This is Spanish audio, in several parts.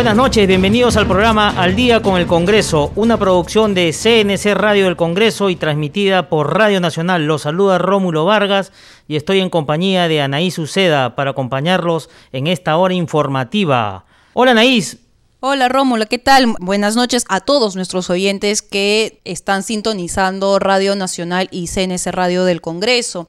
Buenas noches, bienvenidos al programa Al Día con el Congreso, una producción de CNC Radio del Congreso y transmitida por Radio Nacional. Los saluda Rómulo Vargas y estoy en compañía de Anaís Uceda para acompañarlos en esta hora informativa. Hola Anaís. Hola Rómulo, ¿qué tal? Buenas noches a todos nuestros oyentes que están sintonizando Radio Nacional y CNC Radio del Congreso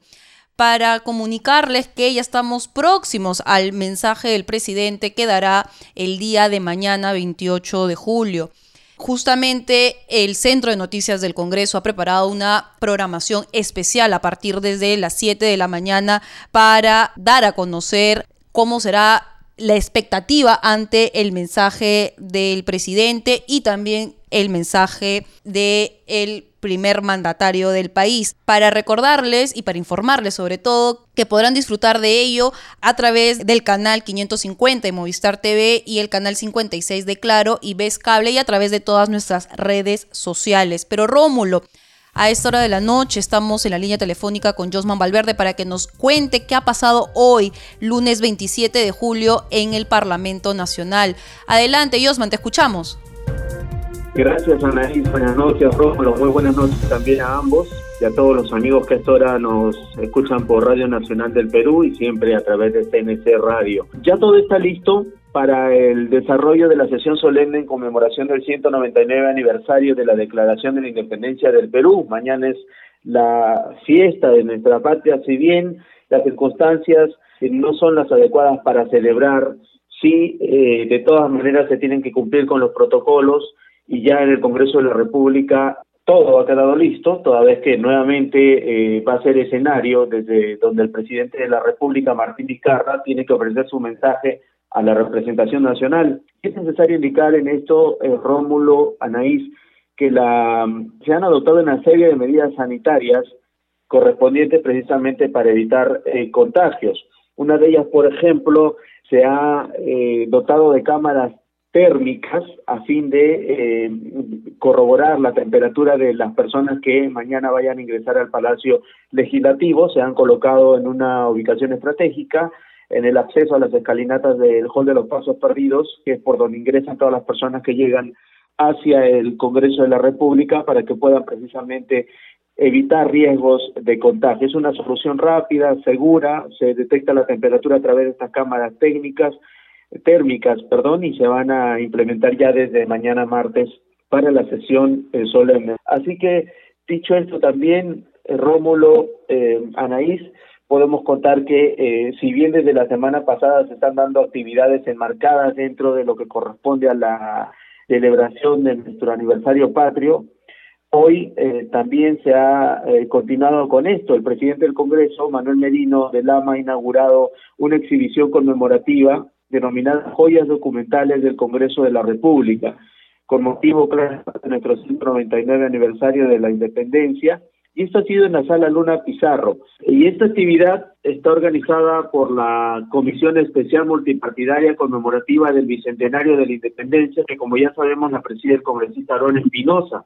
para comunicarles que ya estamos próximos al mensaje del presidente que dará el día de mañana 28 de julio. Justamente el Centro de Noticias del Congreso ha preparado una programación especial a partir desde las 7 de la mañana para dar a conocer cómo será la expectativa ante el mensaje del presidente y también el mensaje del el primer mandatario del país, para recordarles y para informarles sobre todo que podrán disfrutar de ello a través del canal 550 de Movistar TV y el canal 56 de Claro y Ves Cable y a través de todas nuestras redes sociales. Pero Rómulo, a esta hora de la noche estamos en la línea telefónica con Josman Valverde para que nos cuente qué ha pasado hoy, lunes 27 de julio, en el Parlamento Nacional. Adelante, Josman, te escuchamos. Gracias Anaís, buenas noches Rómulo, muy buenas noches también a ambos y a todos los amigos que a esta hora nos escuchan por Radio Nacional del Perú y siempre a través de CNC Radio. Ya todo está listo para el desarrollo de la sesión solemne en conmemoración del 199 aniversario de la Declaración de la Independencia del Perú. Mañana es la fiesta de nuestra patria, si bien las circunstancias no son las adecuadas para celebrar, sí, eh, de todas maneras se tienen que cumplir con los protocolos y ya en el Congreso de la República todo ha quedado listo, toda vez que nuevamente eh, va a ser escenario desde donde el presidente de la República, Martín Vizcarra, tiene que ofrecer su mensaje a la representación nacional. Es necesario indicar en esto, eh, Rómulo, Anaís, que la, se han adoptado una serie de medidas sanitarias correspondientes precisamente para evitar eh, contagios. Una de ellas, por ejemplo, se ha dotado de cámaras térmicas a fin de eh, corroborar la temperatura de las personas que mañana vayan a ingresar al Palacio Legislativo. Se han colocado en una ubicación estratégica en el acceso a las escalinatas del Hall de los Pasos Perdidos, que es por donde ingresan todas las personas que llegan hacia el Congreso de la República para que puedan precisamente evitar riesgos de contagio. Es una solución rápida, segura, se detecta la temperatura a través de estas cámaras técnicas, térmicas, perdón, y se van a implementar ya desde mañana martes para la sesión eh, solemne. Así que, dicho esto también, eh, Rómulo, eh, Anaís, podemos contar que eh, si bien desde la semana pasada se están dando actividades enmarcadas dentro de lo que corresponde a la celebración de nuestro aniversario patrio, hoy también se ha continuado con esto. El presidente del Congreso, Manuel Merino de Lama, ha inaugurado una exhibición conmemorativa denominadas joyas documentales del Congreso de la República, con motivo claro de nuestro 199 aniversario de la independencia, y esto ha sido en la sala Luna Pizarro. Y esta actividad está organizada por la Comisión Especial Multipartidaria Conmemorativa del Bicentenario de la Independencia, que como ya sabemos la preside el congresista Aaron Espinosa.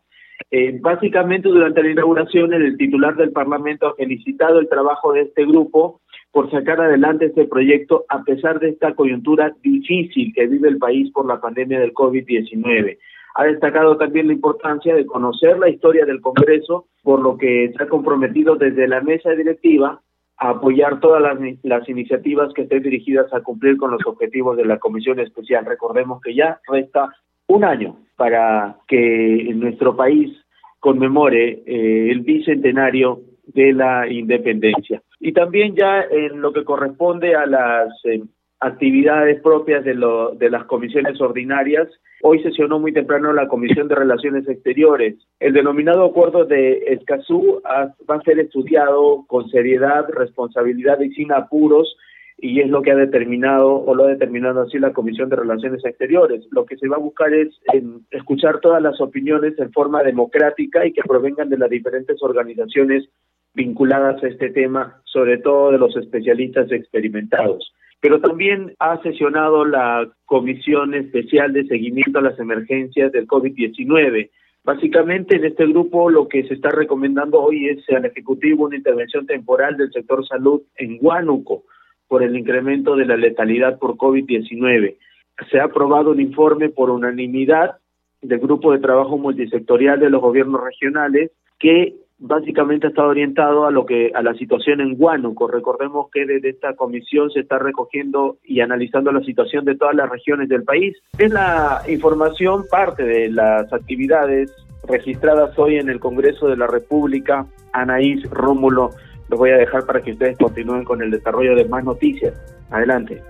Eh, básicamente durante la inauguración el titular del Parlamento ha felicitado el trabajo de este grupo por sacar adelante este proyecto a pesar de esta coyuntura difícil que vive el país por la pandemia del COVID-19. Ha destacado también la importancia de conocer la historia del Congreso, por lo que se ha comprometido desde la mesa directiva a apoyar todas las, las, iniciativas que estén dirigidas a cumplir con los objetivos de la Comisión Especial. Recordemos que ya resta un año para que nuestro país conmemore eh, el bicentenario de la independencia. Y también ya en lo que corresponde a las eh, actividades propias de, lo, de las comisiones ordinarias, hoy sesionó muy temprano la Comisión de Relaciones Exteriores. El denominado acuerdo de Escazú va a ser estudiado con seriedad, responsabilidad y sin apuros y es lo que ha determinado o lo ha determinado así la Comisión de Relaciones Exteriores. Lo que se va a buscar es escuchar todas las opiniones en forma democrática y que provengan de las diferentes organizaciones vinculadas a este tema, sobre todo de los especialistas experimentados. Pero también ha sesionado la Comisión Especial de Seguimiento a las Emergencias del COVID-19. Básicamente en este grupo lo que se está recomendando hoy es al Ejecutivo una intervención temporal del sector salud en Huánuco por el incremento de la letalidad por COVID-19. Se ha aprobado un informe por unanimidad del Grupo de Trabajo Multisectorial de los Gobiernos Regionales que básicamente está orientado a lo que a la situación en Huánuco. Recordemos que desde esta comisión se está recogiendo y analizando la situación de todas las regiones del país. Es la información parte de las actividades registradas hoy en el Congreso de la República. Anaís Rómulo, los voy a dejar para que ustedes continúen con el desarrollo de más noticias. Adelante.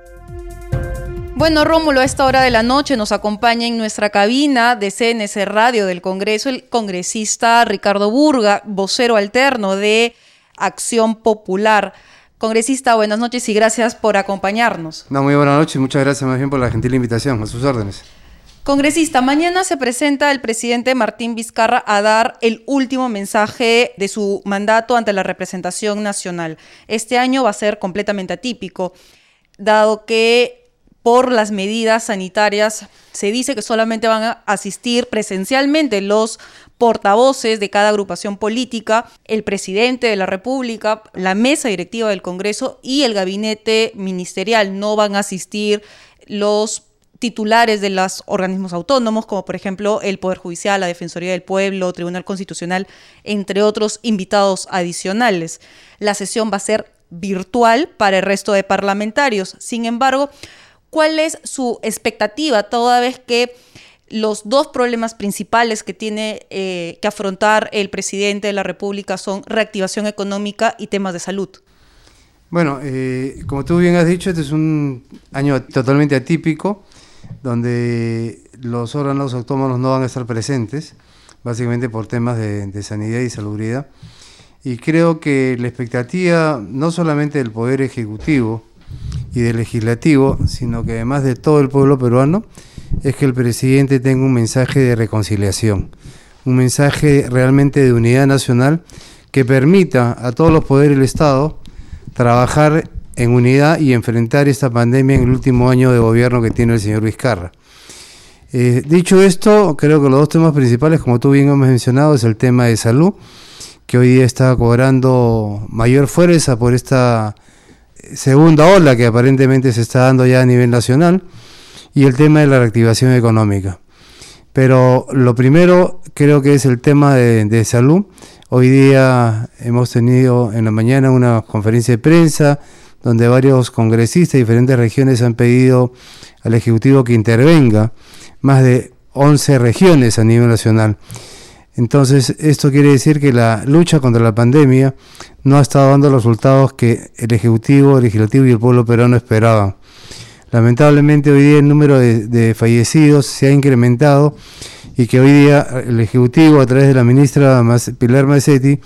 Bueno, Rómulo, a esta hora de la noche nos acompaña en nuestra cabina de CNC Radio del Congreso el congresista Ricardo Burga, vocero alterno de Acción Popular. Congresista, buenas noches y gracias por acompañarnos. No, muy buenas noches y muchas gracias más bien por la gentil invitación, a sus órdenes. Congresista, mañana se presenta el presidente Martín Vizcarra a dar el último mensaje de su mandato ante la representación nacional. Este año va a ser completamente atípico, dado que por las medidas sanitarias. Se dice que solamente van a asistir presencialmente los portavoces de cada agrupación política, el presidente de la República, la mesa directiva del Congreso y el gabinete ministerial. No van a asistir los titulares de los organismos autónomos, como por ejemplo el Poder Judicial, la Defensoría del Pueblo, Tribunal Constitucional, entre otros invitados adicionales. La sesión va a ser virtual para el resto de parlamentarios. Sin embargo, cuál es su expectativa toda vez que los dos problemas principales que tiene eh, que afrontar el presidente de la República son reactivación económica y temas de salud. Bueno, eh, como tú bien has dicho, este es un año totalmente atípico, donde los órganos autónomos no van a estar presentes, básicamente por temas de, de sanidad y salubridad. Y creo que la expectativa, no solamente del Poder Ejecutivo, y del legislativo, sino que además de todo el pueblo peruano, es que el presidente tenga un mensaje de reconciliación, un mensaje realmente de unidad nacional que permita a todos los poderes del Estado trabajar en unidad y enfrentar esta pandemia en el último año de gobierno que tiene el señor Vizcarra. Eh, dicho esto, creo que los dos temas principales, como tú bien has mencionado, es el tema de salud, que hoy día está cobrando mayor fuerza por esta segunda ola que aparentemente se está dando ya a nivel nacional y el tema de la reactivación económica. Pero lo primero creo que es el tema de, salud. Hoy día hemos tenido en la mañana una conferencia de prensa donde varios congresistas de diferentes regiones han pedido al Ejecutivo que intervenga, más de 11 regiones a nivel nacional. Entonces, esto quiere decir que la lucha contra la pandemia no ha estado dando los resultados que el Ejecutivo, el Legislativo y el pueblo peruano esperaban. Lamentablemente hoy día el número de, fallecidos se ha incrementado y que hoy día el Ejecutivo, a través de la ministra Pilar Macetti,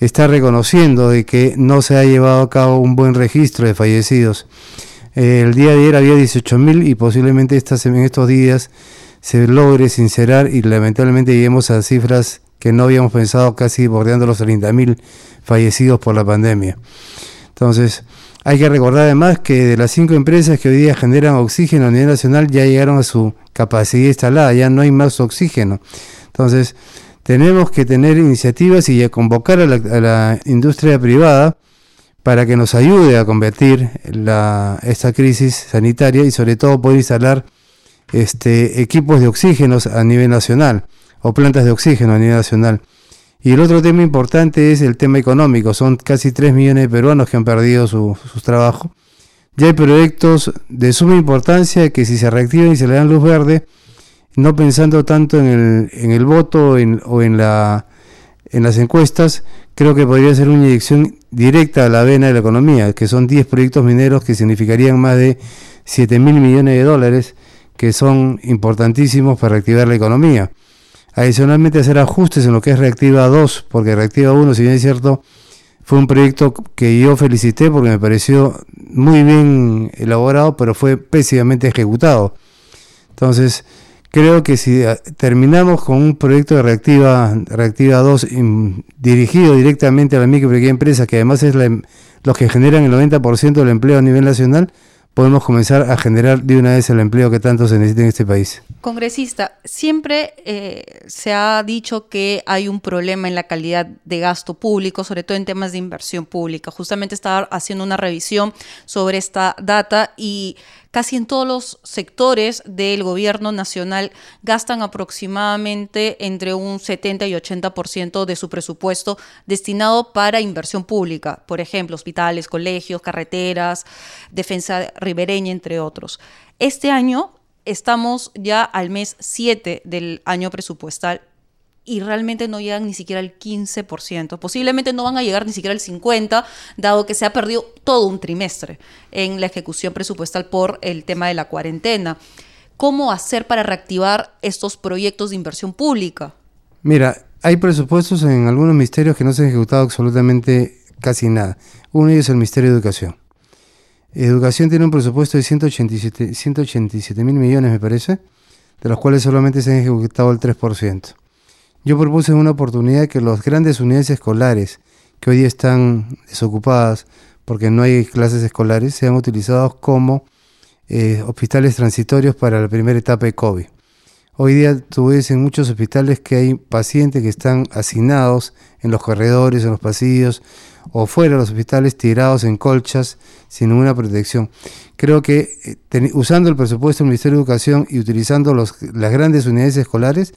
está reconociendo de que no se ha llevado a cabo un buen registro de fallecidos. el día de ayer había 18.000 y posiblemente estas, en estos días se logre sincerar y lamentablemente lleguemos a cifras que no habíamos pensado casi bordeando los 30.000 fallecidos por la pandemia. Entonces, hay que recordar además que de las cinco empresas que hoy día generan oxígeno a nivel nacional ya llegaron a su capacidad instalada, ya no hay más oxígeno. Entonces, tenemos que tener iniciativas y convocar a la, industria privada para que nos ayude a combatir esta crisis sanitaria y sobre todo poder instalar este, equipos de oxígenos a nivel nacional o plantas de oxígeno a nivel nacional. Y el otro tema importante es el tema económico. Son casi 3 millones de peruanos que han perdido su, trabajo. Ya hay proyectos de suma importancia que si se reactivan y se le dan luz verde, no pensando tanto en el, en el voto o en, la, en las encuestas, creo que podría ser una inyección directa a la vena de la economía, que son 10 proyectos mineros que significarían más de 7 mil millones de dólares que son importantísimos para reactivar la economía. Adicionalmente hacer ajustes en lo que es Reactiva 2, porque Reactiva 1, si bien es cierto, Fue un proyecto que yo felicité porque me pareció muy bien elaborado, pero fue pésimamente ejecutado. Entonces, creo que si eh, terminamos con un proyecto de Reactiva, Reactiva 2 dirigido directamente a la micro y pequeña empresa, que además es la, em, los que generan el 90% del empleo a nivel nacional, podemos comenzar a generar de una vez el empleo que tanto se necesita en este país. Congresista, siempre eh, se ha dicho que hay un problema en la calidad de gasto público, sobre todo en temas de inversión pública. Justamente estaba haciendo una revisión sobre esta data y casi en todos los sectores del gobierno nacional gastan aproximadamente entre un 70 y 80% de su presupuesto destinado para inversión pública, por ejemplo, hospitales, colegios, carreteras, defensa ribereña, entre otros. Este año estamos ya al mes 7 del año presupuestal y realmente no llegan ni siquiera al 15%. Posiblemente no van a llegar ni siquiera al 50%, dado que se ha perdido todo un trimestre en la ejecución presupuestal por el tema de la cuarentena. ¿Cómo hacer para reactivar estos proyectos de inversión pública? Mira, hay presupuestos en algunos ministerios que no se han ejecutado absolutamente casi nada. Uno de ellos es el Ministerio de Educación. Educación tiene un presupuesto de 187, 187 mil millones, me parece, de los cuales solamente se han ejecutado el 3%. Yo propuse una oportunidad que las grandes unidades escolares, que hoy están desocupadas porque no hay clases escolares, sean utilizados como eh, hospitales transitorios para la primera etapa de COVID. Hoy día tú ves en muchos hospitales que hay pacientes que están asignados en los corredores, en los pasillos o fuera de los hospitales tirados en colchas sin ninguna protección. Creo que eh, usando el presupuesto del Ministerio de Educación y utilizando las grandes unidades escolares,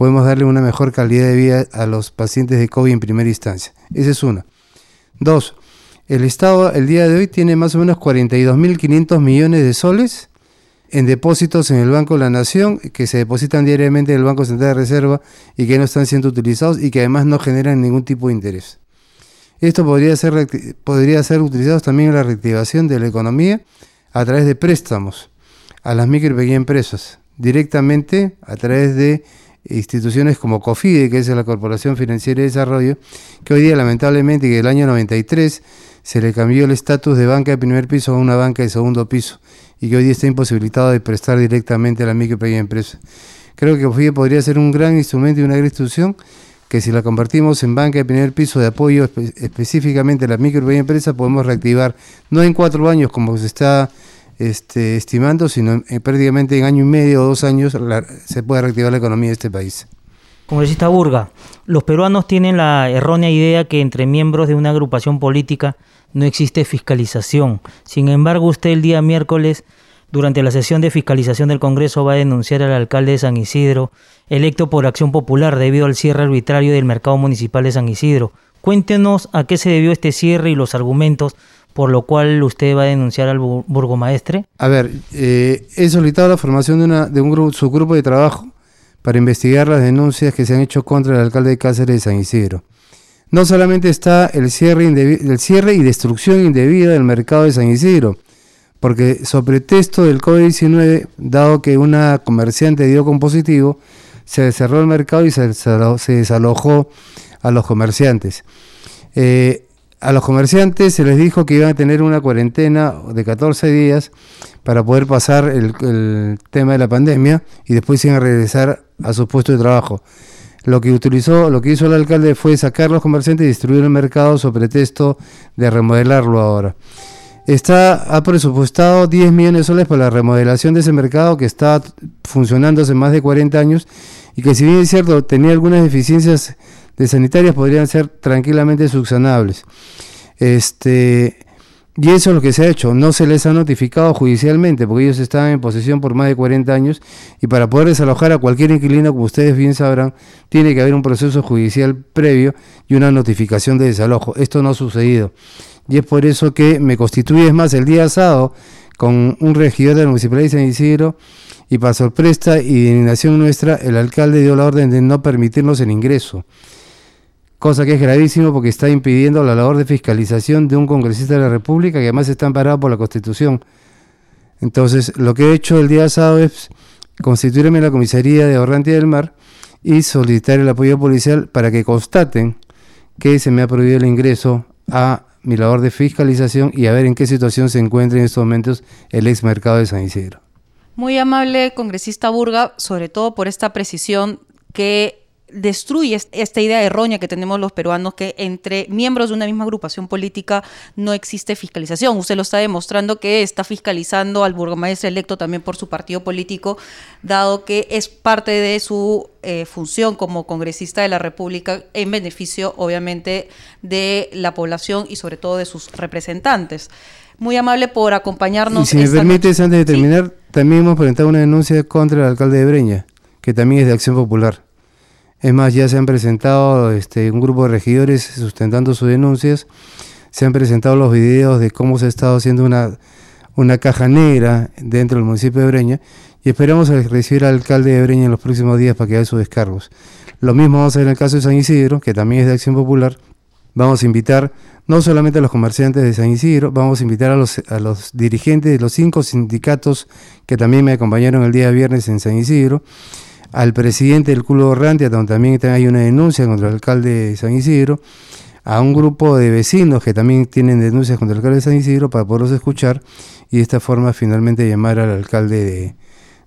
podemos darle una mejor calidad de vida a los pacientes de COVID en primera instancia. Esa es una. Dos, el Estado el día de hoy tiene más o menos 42.500 millones de soles en depósitos en el Banco de la Nación que se depositan diariamente en el Banco Central de Reserva y que no están siendo utilizados y que además no generan ningún tipo de interés. Esto podría ser, podría ser utilizado también en la reactivación de la economía a través de préstamos a las micro y pequeñas empresas, directamente a través de instituciones como COFIDE, que es la Corporación Financiera de Desarrollo, que hoy día lamentablemente que el año 93 se le cambió el estatus de banca de primer piso a una banca de segundo piso y que hoy día está imposibilitado de prestar directamente a la micro y pequeña empresa. Creo que COFIDE podría ser un gran instrumento y una gran institución que si la convertimos en banca de primer piso de apoyo específicamente a la micro y pequeña empresa podemos reactivar, no en cuatro años como se está este, estimando, sino prácticamente en año y medio o dos años se puede reactivar la economía de este país. Congresista Burga, los peruanos tienen la errónea idea que entre miembros de una agrupación política no existe fiscalización. Sin embargo, usted el día miércoles, durante la sesión de fiscalización del Congreso, va a denunciar al alcalde de San Isidro, electo por Acción Popular debido al cierre arbitrario del mercado municipal de San Isidro. Cuéntenos a qué se debió este cierre y los argumentos por lo cual usted va a denunciar al burgomaestre? A ver, eh, he solicitado la formación de, una, de grupo, subgrupo de trabajo para investigar las denuncias que se han hecho contra el alcalde de Cáceres de San Isidro. No solamente está el cierre, el cierre y destrucción indebida del mercado de San Isidro, porque sobre texto del COVID-19, dado que una comerciante dio con positivo, se cerró el mercado y se desalojó a los comerciantes. Eh, a los comerciantes se les dijo que iban a tener una cuarentena de 14 días para poder pasar el, tema de la pandemia y después iban a regresar a su puesto de trabajo. Lo que utilizó, lo que hizo el alcalde fue sacar a los comerciantes y destruir el mercado sobre pretexto de remodelarlo ahora. Está, ha presupuestado 10 millones de soles para la remodelación de ese mercado que está funcionando hace más de 40 años y que si bien es cierto tenía algunas deficiencias de sanitarias podrían ser tranquilamente subsanables. Este, y eso es lo que se ha hecho. No se les ha notificado judicialmente porque ellos estaban en posesión por más de 40 años y para poder desalojar a cualquier inquilino, como ustedes bien sabrán, tiene que haber un proceso judicial previo y una notificación de desalojo. Esto no ha sucedido. Y es por eso que me constituye, es más, el día sábado con un regidor de la Municipalidad de San Isidro y para sorpresa y indignación nuestra, el alcalde dio la orden de no permitirnos el ingreso cosa que es gravísimo porque está impidiendo la labor de fiscalización de un congresista de la República que además está amparado por la Constitución. Entonces, lo que he hecho el día sábado es constituirme en la comisaría de Orrantia del Mar y solicitar el apoyo policial para que constaten que se me ha prohibido el ingreso a mi labor de fiscalización y a ver en qué situación se encuentra en estos momentos el ex mercado de San Isidro. Muy amable congresista Burga, sobre todo por esta precisión que destruye esta idea errónea que tenemos los peruanos que entre miembros de una misma agrupación política no existe fiscalización. Usted lo está demostrando que está fiscalizando al burgomaestre electo también por su partido político, dado que es parte de su eh, función como congresista de la República en beneficio, obviamente, de la población y sobre todo de sus representantes. Muy amable por acompañarnos. Y si me permites, antes de terminar, también hemos presentado una denuncia contra el alcalde de Breña, que también es de Acción Popular. Es más, ya se han presentado este, un grupo de regidores sustentando sus denuncias, se han presentado los videos de cómo se ha estado haciendo una, una caja negra dentro del municipio de Breña y esperamos recibir al alcalde de Breña en los próximos días para que haga sus descargos. Lo mismo vamos a hacer en el caso de San Isidro, que también es de Acción Popular. Vamos a invitar no solamente a los comerciantes de San Isidro, vamos a invitar a los, a los dirigentes de los cinco sindicatos que también me acompañaron el día viernes en San Isidro al presidente del Culo Orrantia, donde también hay una denuncia contra el alcalde de San Isidro, a un grupo de vecinos que también tienen denuncias contra el alcalde de San Isidro para poderlos escuchar y de esta forma finalmente llamar al alcalde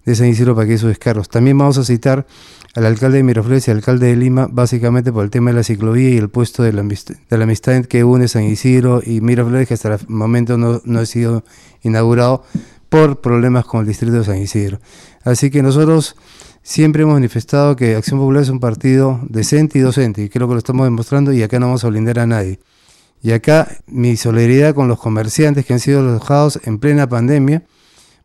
de, San Isidro para que sus descargos. También vamos a citar al alcalde de Miraflores y al alcalde de Lima, básicamente por el tema de la ciclovía y el puesto de la, de la amistad que une San Isidro y Miraflores, que hasta el momento no, no ha sido inaugurado por problemas con el distrito de San Isidro. Así que nosotros siempre hemos manifestado que Acción Popular es un partido decente y docente, y creo que lo estamos demostrando, y acá no vamos a blindar a nadie. Y acá mi solidaridad con los comerciantes que han sido alojados en plena pandemia,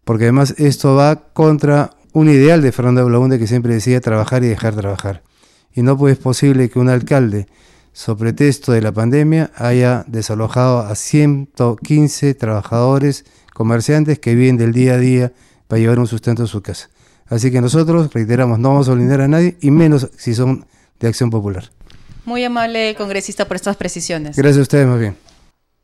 porque además esto va contra un ideal de Fernando Blaunde que siempre decía trabajar y dejar trabajar. Y no pues es posible que un alcalde, sobre pretexto de la pandemia, haya desalojado a 115 trabajadores, comerciantes que viven del día a día para llevar un sustento a su casa. Así que nosotros, reiteramos, no vamos a olvidar a nadie, y menos si son de Acción Popular. Muy amable, congresista, por estas precisiones. Gracias a ustedes, más bien.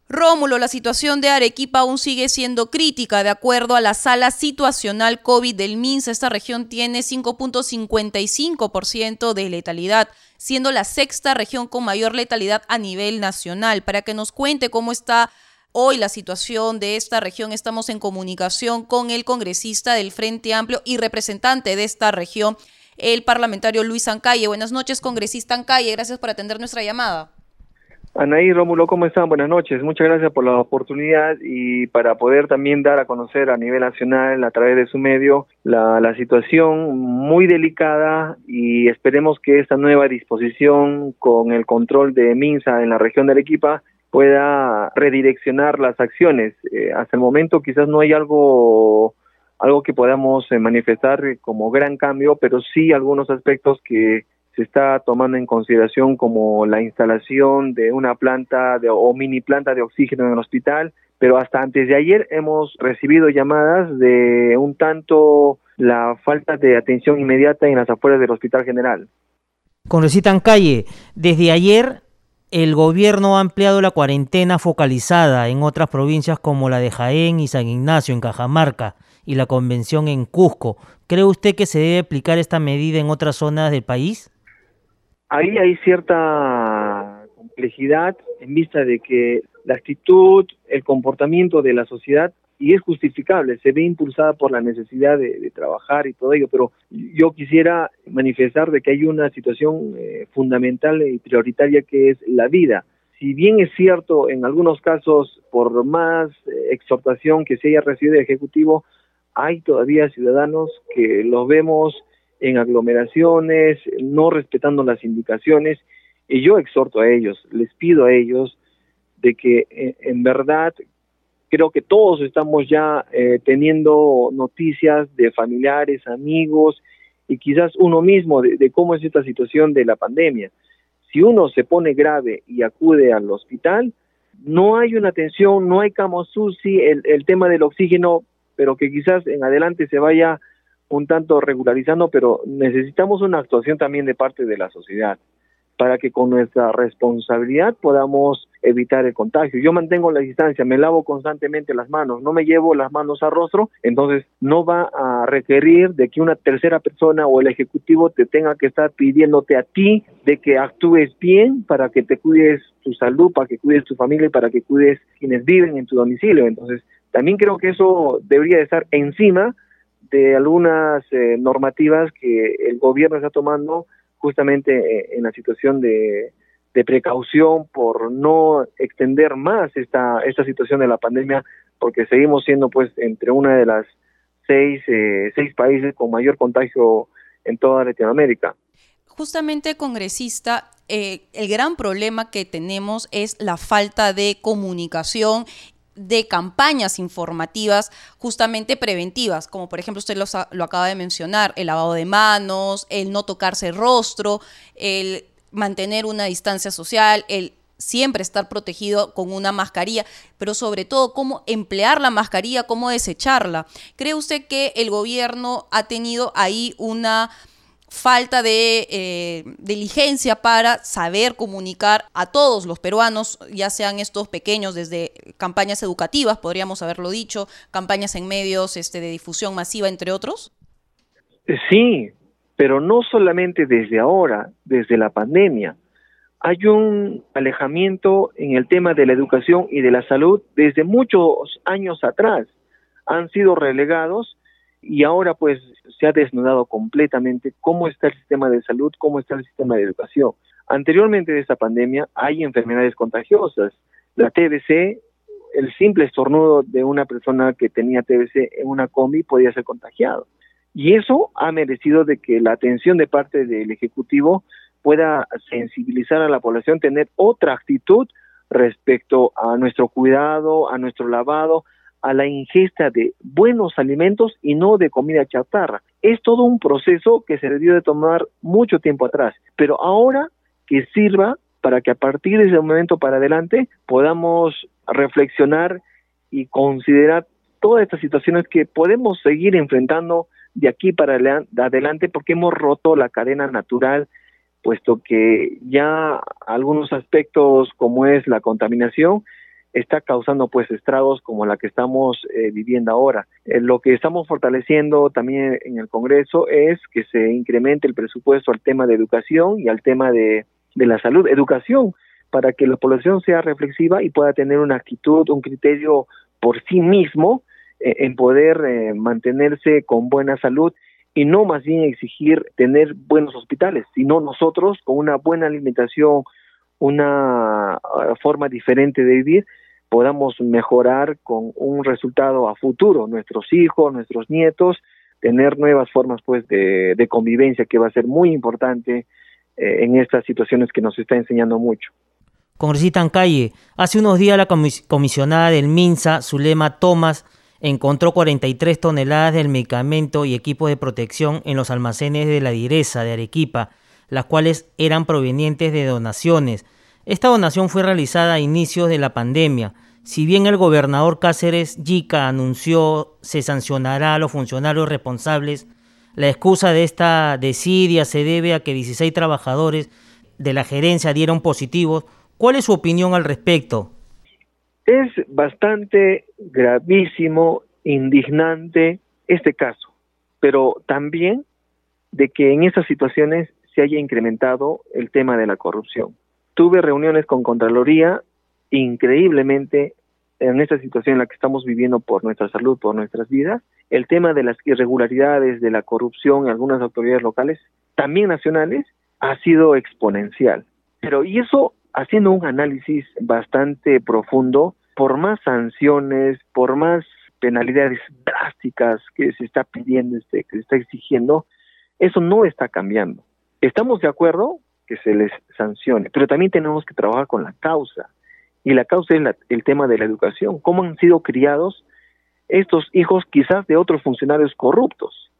Rómulo, la situación de Arequipa aún sigue siendo crítica. De acuerdo a la sala situacional COVID del MINSA, esta región tiene 5.55% de letalidad, siendo la sexta región con mayor letalidad a nivel nacional. Para que nos cuente cómo está hoy la situación de esta región. Estamos en comunicación con el congresista del Frente Amplio y representante de esta región, el parlamentario Luis Ancalle. Buenas noches, congresista Ancalle. Gracias por atender nuestra llamada. Anaí, Rómulo, ¿cómo están? Buenas noches. Muchas gracias por la oportunidad y para poder también dar a conocer a nivel nacional, a través de su medio, la, situación muy delicada y esperemos que esta nueva disposición con el control de MINSA en la región de Arequipa pueda redireccionar las acciones. Eh, hasta el momento quizás no hay algo algo que podamos eh, manifestar como gran cambio, pero sí algunos aspectos que se está tomando en consideración como la instalación de una planta de, o mini planta de oxígeno en el hospital, pero hasta antes de ayer hemos recibido llamadas de un tanto la falta de atención inmediata en las afueras del Hospital General. Con en Calle, desde ayer el gobierno ha ampliado la cuarentena focalizada en otras provincias como la de Jaén y San Ignacio en Cajamarca y la convención en Cusco. ¿Cree usted que se debe aplicar esta medida en otras zonas del país? Ahí hay cierta complejidad en vista de que la actitud, el comportamiento de la sociedad y es justificable, se ve impulsada por la necesidad de, trabajar y todo ello, pero yo quisiera manifestar de que hay una situación eh, fundamental y prioritaria que es la vida. Si bien es cierto, en algunos casos, por más eh, exhortación que se haya recibido del Ejecutivo, hay todavía ciudadanos que los vemos en aglomeraciones, no respetando las indicaciones, y yo exhorto a ellos, les pido a ellos de que eh, en verdad creo que todos estamos ya eh, teniendo noticias de familiares, amigos y quizás uno mismo de, cómo es esta situación de la pandemia. Si uno se pone grave y acude al hospital, no hay una atención, no hay cama SUSI, el, el tema del oxígeno, pero que quizás en adelante se vaya un tanto regularizando, pero necesitamos una actuación también de parte de la sociedad para que con nuestra responsabilidad podamos evitar el contagio. Yo mantengo la distancia, me lavo constantemente las manos, no me llevo las manos al rostro, entonces no va a requerir de que una tercera persona o el ejecutivo te tenga que estar pidiéndote a ti de que actúes bien para que te cuides tu salud, para que cuides tu familia y para que cuides quienes viven en tu domicilio. Entonces, también creo que eso debería estar encima de algunas eh, normativas que el gobierno está tomando justamente eh, en la situación de, precaución por no extender más esta, esta situación de la pandemia, porque seguimos siendo pues entre una de las seis, eh, seis países con mayor contagio en toda Latinoamérica. Justamente, congresista, eh, el gran problema que tenemos es la falta de comunicación de campañas informativas justamente preventivas, como por ejemplo usted lo, acaba de mencionar, el lavado de manos, el no tocarse el rostro, el mantener una distancia social, el siempre estar protegido con una mascarilla, pero sobre todo cómo emplear la mascarilla, cómo desecharla. ¿Cree usted que el gobierno ha tenido ahí una falta de eh, diligencia para saber comunicar a todos los peruanos, ya sean estos pequeños desde campañas educativas, podríamos haberlo dicho, campañas en medios este, de difusión masiva, entre otros? Sí, pero no solamente desde ahora, desde la pandemia. Hay un alejamiento en el tema de la educación y de la salud desde muchos años atrás. Han sido relegados y ahora pues se ha desnudado completamente cómo está el sistema de salud, cómo está el sistema de educación. Anteriormente de esta pandemia hay enfermedades contagiosas. La TBC, el simple estornudo de una persona que tenía TBC en una combi podía ser contagiado. Y eso ha merecido de que la atención de parte del Ejecutivo pueda sensibilizar a la población, tener otra actitud respecto a nuestro cuidado, a nuestro lavado, a la ingesta de buenos alimentos y no de comida chatarra. Es todo un proceso que se debió de tomar mucho tiempo atrás, pero ahora que sirva para que a partir de ese momento para adelante podamos reflexionar y considerar todas estas situaciones que podemos seguir enfrentando de aquí para adelante porque hemos roto la cadena natural, puesto que ya algunos aspectos como es la contaminación está causando pues estragos como la que estamos eh, viviendo ahora. Eh, lo que estamos fortaleciendo también en el Congreso es que se incremente el presupuesto al tema de educación y al tema de, de la salud. Educación para que la población sea reflexiva y pueda tener una actitud, un criterio por sí mismo eh, en poder mantenerse con buena salud y no más bien exigir tener buenos hospitales, sino nosotros con una buena alimentación, una ah, forma diferente de vivir, podamos mejorar con un resultado a futuro, nuestros hijos, nuestros nietos, tener nuevas formas pues de, convivencia que va a ser muy importante eh, en estas situaciones que nos está enseñando mucho. Congresista Calle, hace unos días la comisionada del MINSA, Zulema Tomás, encontró 43 toneladas del medicamento y equipo de protección en los almacenes de la Direza de Arequipa, las cuales eran provenientes de donaciones. Esta donación fue realizada a inicios de la pandemia. Si bien el gobernador Cáceres Yica anunció se sancionará a los funcionarios responsables, la excusa de esta desidia se debe a que 16 trabajadores de la gerencia dieron positivos. ¿Cuál es su opinión al respecto? Es bastante gravísimo, indignante este caso, pero también de que en estas situaciones se haya incrementado el tema de la corrupción. Tuve reuniones con Contraloría, increíblemente en esta situación en la que estamos viviendo por nuestra salud, por nuestras vidas, el tema de las irregularidades, de la corrupción en algunas autoridades locales, también nacionales, ha sido exponencial. Pero, y eso haciendo un análisis bastante profundo, por más sanciones, por más penalidades drásticas que se está pidiendo, este, que se está exigiendo, eso no está cambiando. Estamos de acuerdo que se les sancione, pero también tenemos que trabajar con la causa. Y la causa es el tema de la educación. ¿Cómo han sido criados estos hijos quizás de otros funcionarios corruptos,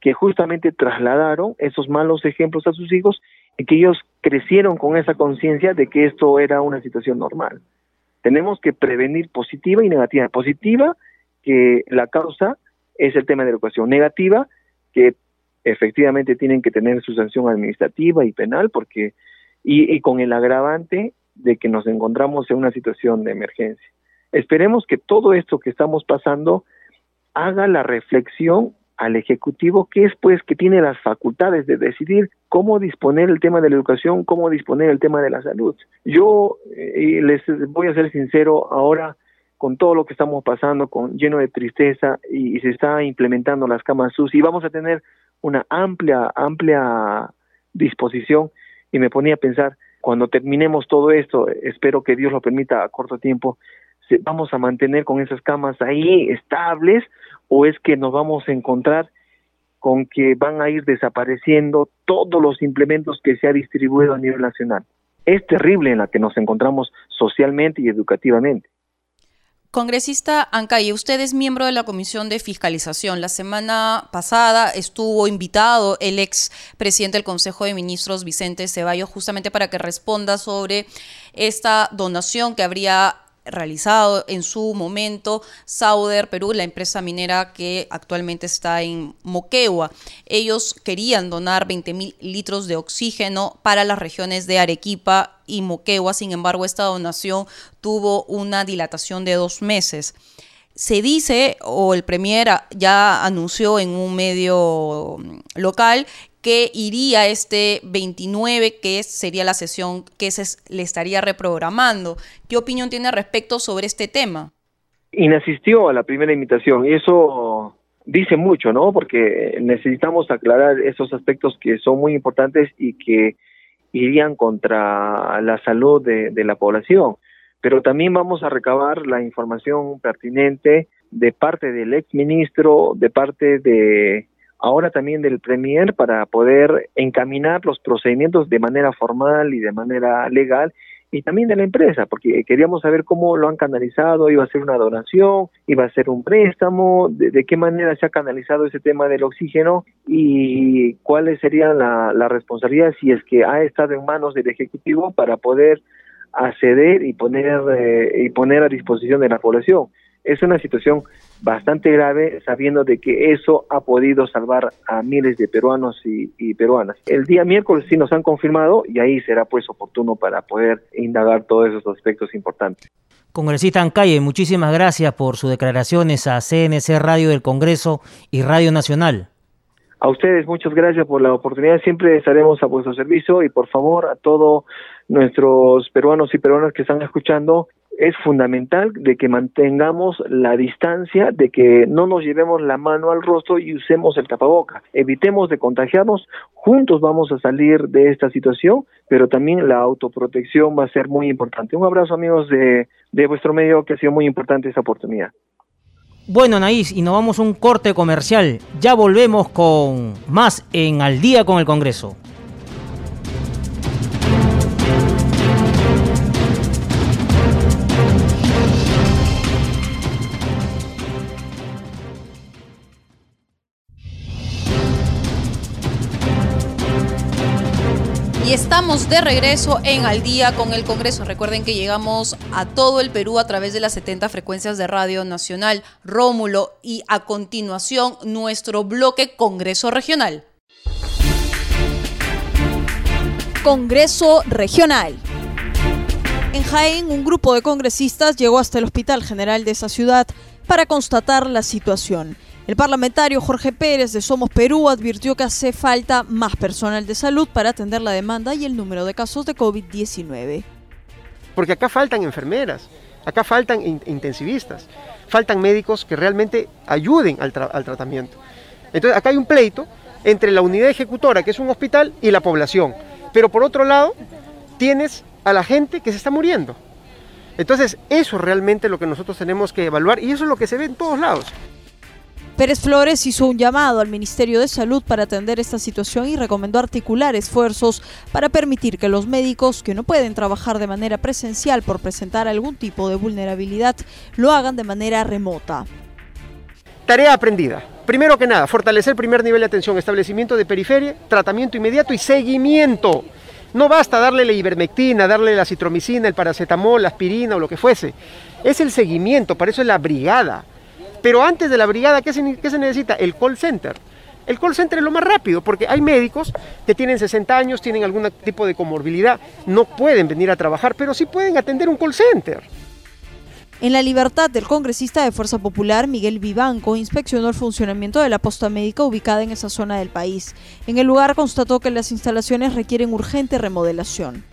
que justamente trasladaron esos malos ejemplos a sus hijos y que ellos crecieron con esa conciencia de que esto era una situación normal? Tenemos que prevenir positiva y negativa. Positiva, que la causa es el tema de la educación. Negativa, que efectivamente tienen que tener su sanción administrativa y penal, porque y, con el agravante de que nos encontramos en una situación de emergencia. Esperemos que todo esto que estamos pasando haga la reflexión al Ejecutivo, que es pues que tiene las facultades de decidir cómo disponer el tema de la educación, cómo disponer el tema de la salud. Yo eh, les voy a ser sincero, ahora con todo lo que estamos pasando, con lleno de tristeza y, se está implementando las camas SUS y vamos a tener una amplia, amplia disposición y me ponía a pensar, cuando terminemos todo esto, espero que Dios lo permita a corto tiempo, vamos a mantener con esas camas ahí estables o es que nos vamos a encontrar con que van a ir desapareciendo todos los implementos que se ha distribuido a nivel nacional. Es terrible en la que nos encontramos socialmente y educativamente. Congresista Ancalle, usted es miembro de la Comisión de Fiscalización. La semana pasada estuvo invitado el ex presidente del Consejo de Ministros, Vicente Ceballos, justamente para que responda sobre esta donación que habría realizado en su momento Sauder Perú, la empresa minera que actualmente está en Moquegua. Ellos querían donar 20 mil litros de oxígeno para las regiones de Arequipa y Moquegua, sin embargo esta donación tuvo una dilatación de dos meses se dice, o el Premier ya anunció en un medio local, que iría este 29, que sería la sesión que se le estaría reprogramando. ¿Qué opinión tiene respecto sobre este tema? Inasistió a la primera invitación y eso dice mucho, ¿no? Porque necesitamos aclarar esos aspectos que son muy importantes y que irían contra la salud de, de la población. Pero también vamos a recabar la información pertinente de parte del ex ministro, de parte de ahora también del Premier para poder encaminar los procedimientos de manera formal y de manera legal y también de la empresa, porque queríamos saber cómo lo han canalizado, iba a ser una donación, iba a ser un préstamo, de, qué manera se ha canalizado ese tema del oxígeno y cuáles serían la, la responsabilidad si es que ha estado en manos del Ejecutivo para poder acceder y poner, eh, y poner a disposición de la población es una situación bastante grave sabiendo de que eso ha podido salvar a miles de peruanos y, peruanas. El día miércoles sí nos han confirmado y ahí será pues oportuno para poder indagar todos esos aspectos importantes. Congresista Ancalle, muchísimas gracias por sus declaraciones a CNC Radio del Congreso y Radio Nacional. A ustedes muchas gracias por la oportunidad, siempre estaremos a vuestro servicio y por favor a todos nuestros peruanos y peruanas que están escuchando, es fundamental de que mantengamos la distancia, de que no nos llevemos la mano al rostro y usemos el tapaboca. Evitemos de contagiarnos, juntos vamos a salir de esta situación, pero también la autoprotección va a ser muy importante. Un abrazo amigos de, de vuestro medio, que ha sido muy importante esta oportunidad. Bueno, Naís, y nos vamos a un corte comercial. Ya volvemos con más en Al día con el Congreso. Y estamos de regreso en Al día con el Congreso. Recuerden que llegamos a todo el Perú a través de las 70 frecuencias de Radio Nacional Rómulo y a continuación nuestro bloque Congreso Regional. Congreso Regional. En Jaén, un grupo de congresistas llegó hasta el Hospital General de esa ciudad para constatar la situación. El parlamentario Jorge Pérez de Somos Perú advirtió que hace falta más personal de salud para atender la demanda y el número de casos de COVID-19. Porque acá faltan enfermeras, acá faltan intensivistas, faltan médicos que realmente ayuden al, al tratamiento. Entonces acá hay un pleito entre la unidad ejecutora, que es un hospital, y la población. Pero por otro lado, tienes a la gente que se está muriendo. Entonces, eso es realmente lo que nosotros tenemos que evaluar y eso es lo que se ve en todos lados. Pérez Flores hizo un llamado al Ministerio de Salud para atender esta situación y recomendó articular esfuerzos para permitir que los médicos que no pueden trabajar de manera presencial por presentar algún tipo de vulnerabilidad lo hagan de manera remota. Tarea aprendida. Primero que nada, fortalecer el primer nivel de atención, establecimiento de periferia, tratamiento inmediato y seguimiento. No basta darle la ivermectina, darle la citromicina, el paracetamol, la aspirina o lo que fuese. Es el seguimiento, para eso es la brigada pero antes de la brigada, ¿qué se, necesita? El call center. El call center es lo más rápido, porque hay médicos que tienen 60 años, tienen algún tipo de comorbilidad, no pueden venir a trabajar, pero sí pueden atender un call center. En la libertad del congresista de Fuerza Popular, Miguel Vivanco, inspeccionó el funcionamiento de la posta médica ubicada en esa zona del país. En el lugar constató que las instalaciones requieren urgente remodelación.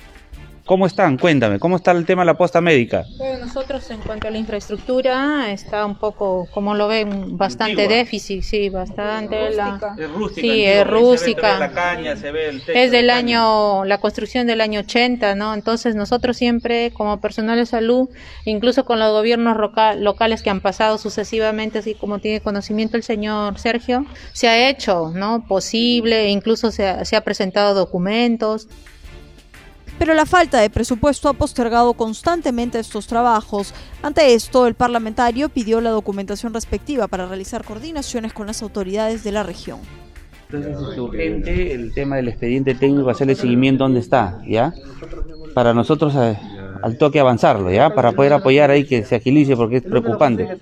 ¿Cómo están? Cuéntame, ¿cómo está el tema de la posta médica? Bueno, nosotros en cuanto a la infraestructura está un poco, como lo ven, bastante déficit, sí, bastante. La, es rústica. Sí, es rústica. la caña, se ve el techo es del de año, la construcción del año 80, ¿no? Entonces nosotros siempre, como personal de salud, incluso con los gobiernos locales que han pasado sucesivamente, así como tiene conocimiento el señor Sergio, se ha hecho, ¿no? Posible, incluso se se ha presentado documentos pero la falta de presupuesto ha postergado constantemente estos trabajos. Ante esto, el parlamentario pidió la documentación respectiva para realizar coordinaciones con las autoridades de la región. Entonces es urgente el tema del expediente técnico, hacerle seguimiento dónde está, ¿ya? Para nosotros eh, al toque avanzarlo, ¿ya? Para poder apoyar ahí que se agilice porque es preocupante.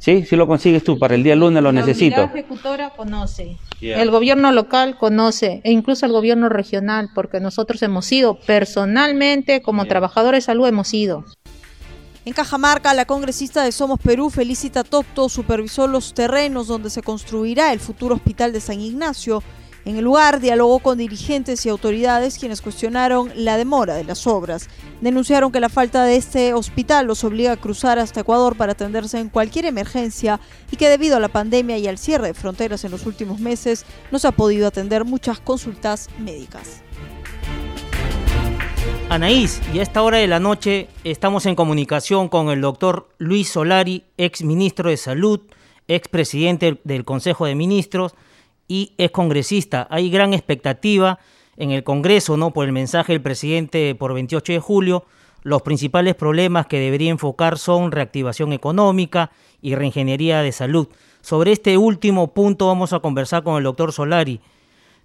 Sí, si lo consigues tú, para el día lunes lo necesito. La ejecutora conoce, el gobierno local conoce, e incluso el gobierno regional, porque nosotros hemos ido personalmente, como trabajadores de salud, hemos ido. En Cajamarca, la congresista de Somos Perú, Felicita Tocto, supervisó los terrenos donde se construirá el futuro hospital de San Ignacio en el lugar dialogó con dirigentes y autoridades quienes cuestionaron la demora de las obras. Denunciaron que la falta de este hospital los obliga a cruzar hasta Ecuador para atenderse en cualquier emergencia y que debido a la pandemia y al cierre de fronteras en los últimos meses no se ha podido atender muchas consultas médicas. Anaís, y a esta hora de la noche estamos en comunicación con el doctor Luis Solari, ex ministro de Salud, ex presidente del Consejo de Ministros, y es congresista. Hay gran expectativa en el Congreso, ¿no? Por el mensaje del presidente por 28 de julio. Los principales problemas que debería enfocar son reactivación económica y reingeniería de salud. Sobre este último punto vamos a conversar con el doctor Solari.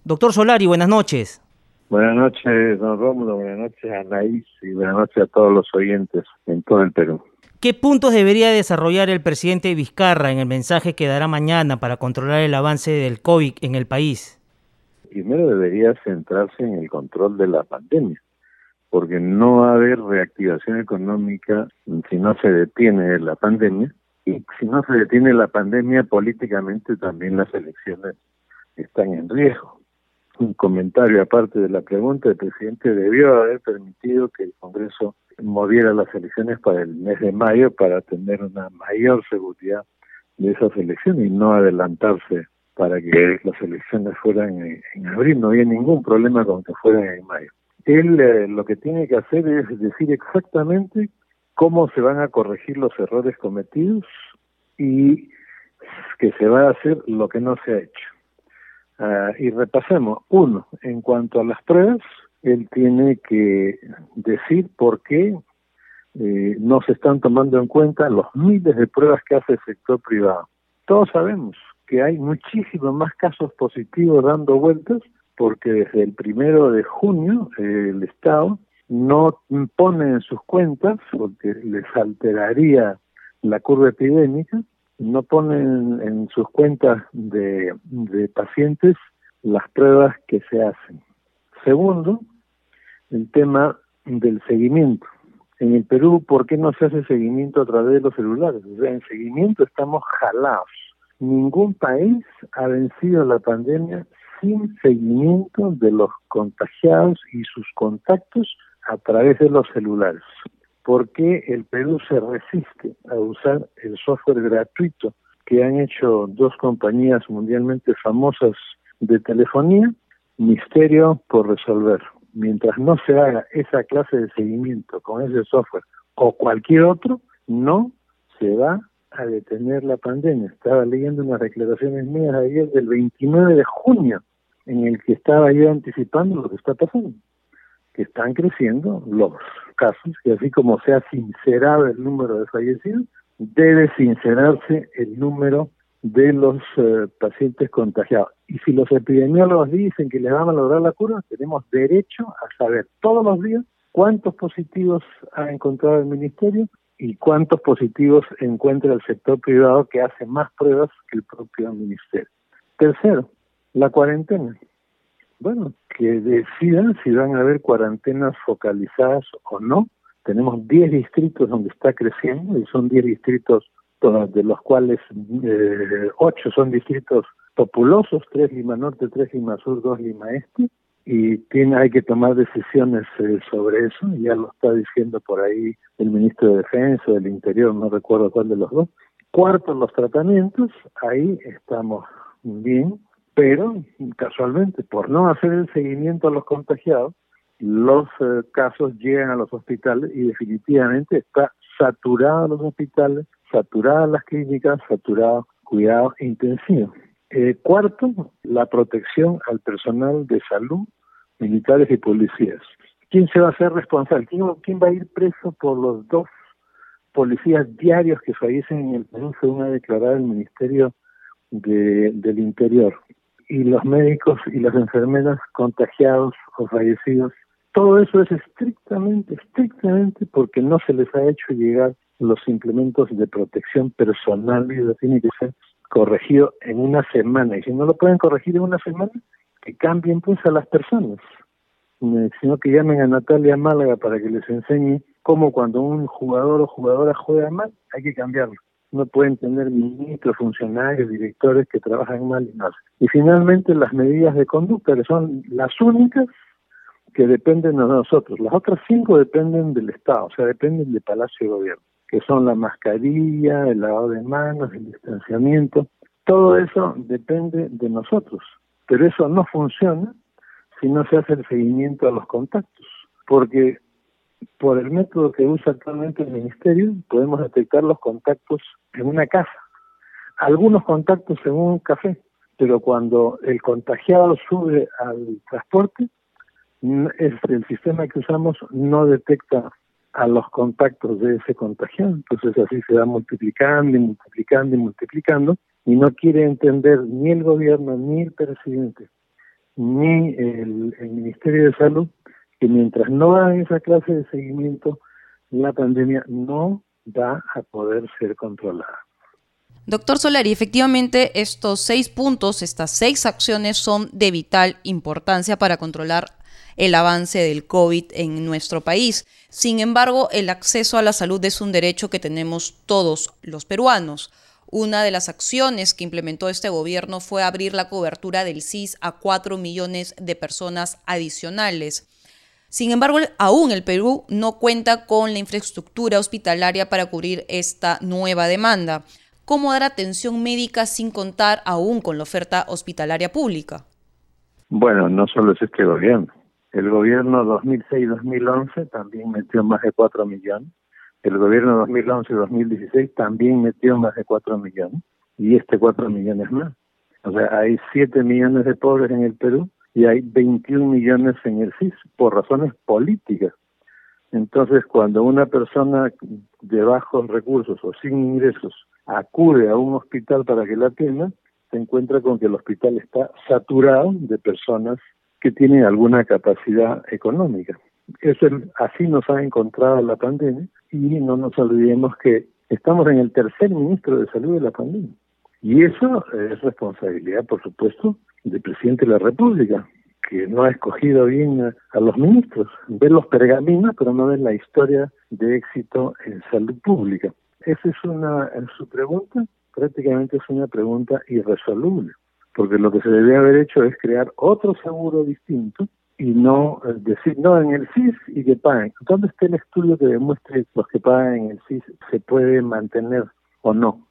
Doctor Solari, buenas noches. Buenas noches, don Rómulo, buenas noches, Anaís, y buenas noches a todos los oyentes en todo el Perú. ¿Qué puntos debería desarrollar el presidente Vizcarra en el mensaje que dará mañana para controlar el avance del COVID en el país? Primero debería centrarse en el control de la pandemia, porque no va a haber reactivación económica si no se detiene la pandemia, y si no se detiene la pandemia políticamente también las elecciones están en riesgo. Un comentario aparte de la pregunta, el presidente debió haber permitido que el Congreso moviera las elecciones para el mes de mayo para tener una mayor seguridad de esas elecciones y no adelantarse para que las elecciones fueran en, abril. No había ningún problema con que fueran en mayo. Él eh, lo que tiene que hacer es decir exactamente cómo se van a corregir los errores cometidos y que se va a hacer lo que no se ha hecho. Ah, y repasemos. Uno, en cuanto a las pruebas, él tiene que decir por qué eh, no se están tomando en cuenta los miles de pruebas que hace el sector privado. Todos sabemos que hay muchísimos más casos positivos dando vueltas porque desde el primero de junio eh, el Estado no pone en sus cuentas, porque les alteraría la curva epidémica, no pone en, sus cuentas de pacientes las pruebas que se hacen. Segundo, el tema del seguimiento. En el Perú, ¿por qué no se hace seguimiento a través de los celulares? O sea, en seguimiento estamos jalados. Ningún país ha vencido la pandemia sin seguimiento de los contagiados y sus contactos a través de los celulares. ¿Por qué el Perú se resiste a usar el software gratuito que han hecho dos compañías mundialmente famosas de telefonía? Misterio por resolver mientras no se haga esa clase de seguimiento con ese software o cualquier otro, no se va a detener la pandemia. Estaba leyendo unas declaraciones mías ayer del 29 de junio en el que estaba yo anticipando lo que está pasando, que están creciendo los casos y así como se ha sincerado el número de fallecidos, debe sincerarse el número de los eh, pacientes contagiados. Y si los epidemiólogos dicen que les van a lograr la cura, tenemos derecho a saber todos los días cuántos positivos ha encontrado el ministerio y cuántos positivos encuentra el sector privado que hace más pruebas que el propio ministerio. Tercero, La cuarentena. Bueno, que decidan si van a haber cuarentenas focalizadas o no. Tenemos 10 distritos donde está creciendo y son 10 distritos de los cuales eh, 8 son distritos populosos, 3 Lima Norte, 3 Lima Sur, 2 Lima Este, y tiene, hay que tomar decisiones eh, sobre eso, ya lo está diciendo por ahí el ministro de Defensa, del Interior, no recuerdo cuál de los dos. Cuarto, los tratamientos, ahí estamos bien, pero casualmente por no hacer el seguimiento a los contagiados, los eh, casos llegan a los hospitales y definitivamente está saturado los hospitales, saturadas las clínicas, saturado cuidado intensivo. Eh, cuarto, la protección al personal de salud, militares y policías. ¿Quién se va a hacer responsable? ¿Quién, quién va a ir preso por los dos policías diarios que fallecen en el Perú, según ha declarado el Ministerio de, del Interior? Y los médicos y las enfermeras contagiados o fallecidos. Todo eso es estrictamente, estrictamente porque no se les ha hecho llegar los implementos de protección personal y tiene que ser corregido en una semana. Y si no lo pueden corregir en una semana, que cambien pues a las personas. Eh, sino que llamen a Natalia Málaga para que les enseñe cómo cuando un jugador o jugadora juega mal, hay que cambiarlo. No pueden tener ministros, funcionarios, directores que trabajan mal y nada. Y finalmente las medidas de conducta, que son las únicas que dependen de nosotros. Las otras cinco dependen del Estado, o sea, dependen del Palacio de Gobierno que son la mascarilla, el lavado de manos, el distanciamiento. Todo eso depende de nosotros, pero eso no funciona si no se hace el seguimiento a los contactos, porque por el método que usa actualmente el Ministerio podemos detectar los contactos en una casa, algunos contactos en un café, pero cuando el contagiado sube al transporte, el sistema que usamos no detecta a los contactos de ese contagiado. Entonces así se va multiplicando y multiplicando y multiplicando y no quiere entender ni el gobierno, ni el presidente, ni el, Ministerio de Salud que mientras no hagan esa clase de seguimiento, la pandemia no va a poder ser controlada. Doctor Solari, efectivamente estos seis puntos, estas seis acciones son de vital importancia para controlar el avance del COVID en nuestro país. Sin embargo, el acceso a la salud es un derecho que tenemos todos los peruanos. Una de las acciones que implementó este gobierno fue abrir la cobertura del CIS a 4 millones de personas adicionales. Sin embargo, aún el Perú no cuenta con la infraestructura hospitalaria para cubrir esta nueva demanda. ¿Cómo dar atención médica sin contar aún con la oferta hospitalaria pública? Bueno, no solo es este gobierno. El gobierno 2006-2011 también metió más de 4 millones. El gobierno 2011-2016 también metió más de 4 millones. Y este 4 millones más. O sea, hay 7 millones de pobres en el Perú y hay 21 millones en el CIS por razones políticas. Entonces, cuando una persona de bajos recursos o sin ingresos acude a un hospital para que la atienda, se encuentra con que el hospital está saturado de personas que tienen alguna capacidad económica. Eso, así nos ha encontrado la pandemia y no nos olvidemos que estamos en el tercer ministro de salud de la pandemia. Y eso es responsabilidad, por supuesto, del presidente de la República, que no ha escogido bien a, los ministros. Ver los pergaminos, pero no ver la historia de éxito en salud pública. Esa es una, su pregunta, prácticamente es una pregunta irresoluble porque lo que se debe haber hecho es crear otro seguro distinto y no decir, no, en el CIS y que paguen. ¿Dónde está el estudio que demuestre que los que pagan en el CIS se pueden mantener o no?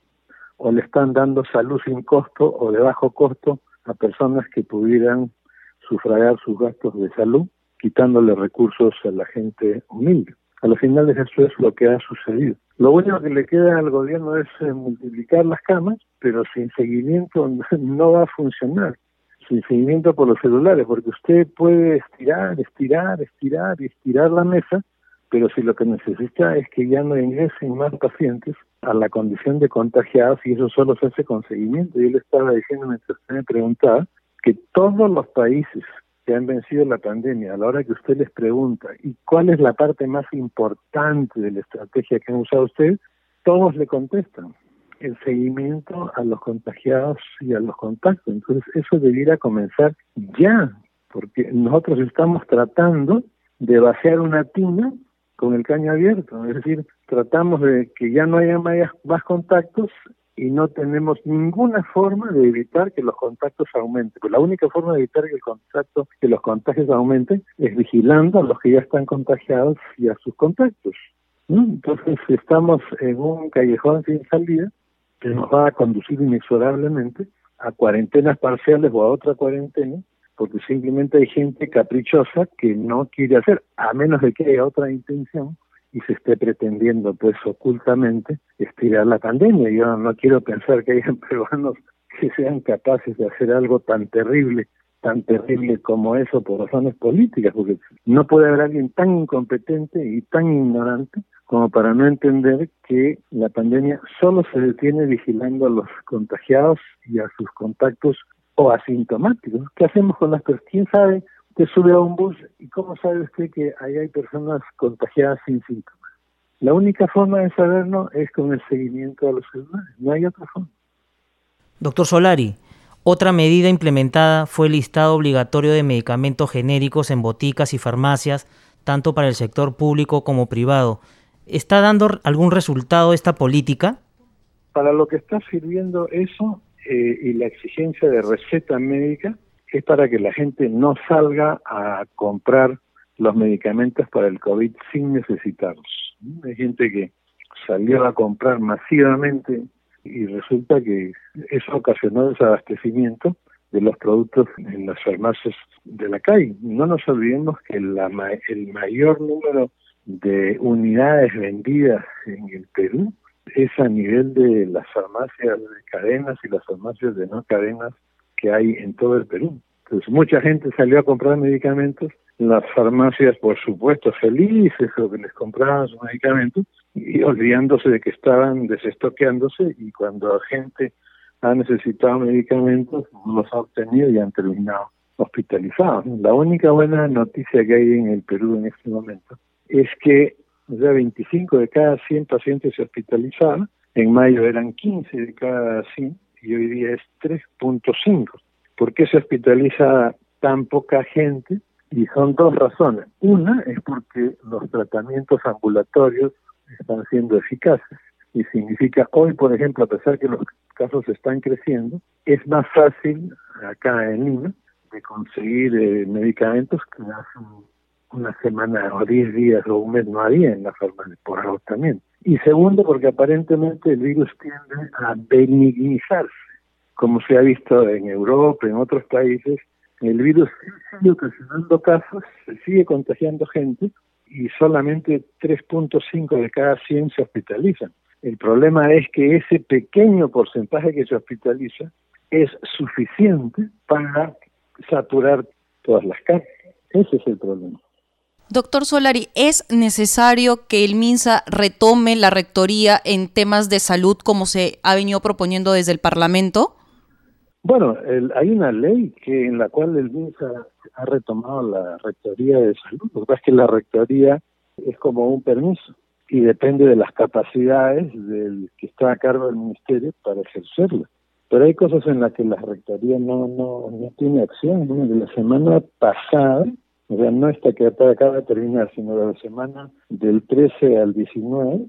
¿O le están dando salud sin costo o de bajo costo a personas que pudieran sufragar sus gastos de salud, quitándole recursos a la gente humilde? A los finales eso es lo que ha sucedido. Lo único que le queda al gobierno es eh, multiplicar las camas, pero sin seguimiento no va a funcionar. Sin seguimiento por los celulares, porque usted puede estirar, estirar, estirar y estirar la mesa, pero si lo que necesita es que ya no ingresen más pacientes a la condición de contagiados y eso solo se hace con seguimiento. Yo le estaba diciendo mientras usted me preguntaba que todos los países que han vencido la pandemia, a la hora que usted les pregunta, ¿y cuál es la parte más importante de la estrategia que han usado ustedes? Todos le contestan, el seguimiento a los contagiados y a los contactos. Entonces eso debiera comenzar ya, porque nosotros estamos tratando de vaciar una tina con el caño abierto, es decir, tratamos de que ya no haya más contactos y no tenemos ninguna forma de evitar que los contactos aumenten. Pues la única forma de evitar que el contacto, que los contagios aumenten es vigilando a los que ya están contagiados y a sus contactos. Entonces estamos en un callejón sin salida que nos va a conducir inexorablemente a cuarentenas parciales o a otra cuarentena, porque simplemente hay gente caprichosa que no quiere hacer, a menos de que haya otra intención y se esté pretendiendo pues ocultamente estirar la pandemia. Yo no quiero pensar que hayan peruanos que sean capaces de hacer algo tan terrible, tan terrible como eso por razones políticas, porque no puede haber alguien tan incompetente y tan ignorante como para no entender que la pandemia solo se detiene vigilando a los contagiados y a sus contactos o asintomáticos. ¿Qué hacemos con las personas? ¿Quién sabe Usted sube a un bus y cómo sabe usted que ahí hay personas contagiadas sin síntomas. La única forma de saberlo es con el seguimiento a los celulares, no hay otra forma. Doctor Solari, otra medida implementada fue el listado obligatorio de medicamentos genéricos en boticas y farmacias, tanto para el sector público como privado. ¿Está dando algún resultado esta política? Para lo que está sirviendo eso eh, y la exigencia de receta médica, es para que la gente no salga a comprar los medicamentos para el COVID sin necesitarlos. Hay gente que salió a comprar masivamente y resulta que eso ocasionó desabastecimiento de los productos en las farmacias de la calle. No nos olvidemos que la, el mayor número de unidades vendidas en el Perú es a nivel de las farmacias de cadenas y las farmacias de no cadenas que hay en todo el Perú. Entonces, mucha gente salió a comprar medicamentos, las farmacias, por supuesto, felices o que les compraban sus medicamentos y olvidándose de que estaban desestoqueándose y cuando la gente ha necesitado medicamentos, los ha obtenido y han terminado hospitalizados. La única buena noticia que hay en el Perú en este momento es que ya 25 de cada 100 pacientes se hospitalizaban, en mayo eran 15 de cada 100 y hoy día es 3.5. ¿Por qué se hospitaliza tan poca gente? Y son dos razones. Una es porque los tratamientos ambulatorios están siendo eficaces. Y significa hoy, por ejemplo, a pesar que los casos están creciendo, es más fácil acá en Lima de conseguir eh, medicamentos que hace una semana o diez días o un mes no había en la farmacia por agotamiento. Y segundo, porque aparentemente el virus tiende a benignizarse como se ha visto en Europa, en otros países, el virus sigue ocasionando casos, se sigue contagiando gente y solamente 3.5 de cada 100 se hospitalizan. El problema es que ese pequeño porcentaje que se hospitaliza es suficiente para saturar todas las camas. Ese es el problema. Doctor Solari, ¿es necesario que el MINSA retome la rectoría en temas de salud como se ha venido proponiendo desde el Parlamento? Bueno, hay una ley que en la cual el MINSA ha retomado la rectoría de salud. Lo que pasa es que la rectoría es como un permiso y depende de las capacidades del que está a cargo del ministerio para ejercerla. Pero hay cosas en las que la rectoría no, no, no tiene acción. La semana pasada, o sea, no esta que acaba de terminar, sino la semana del 13 al 19,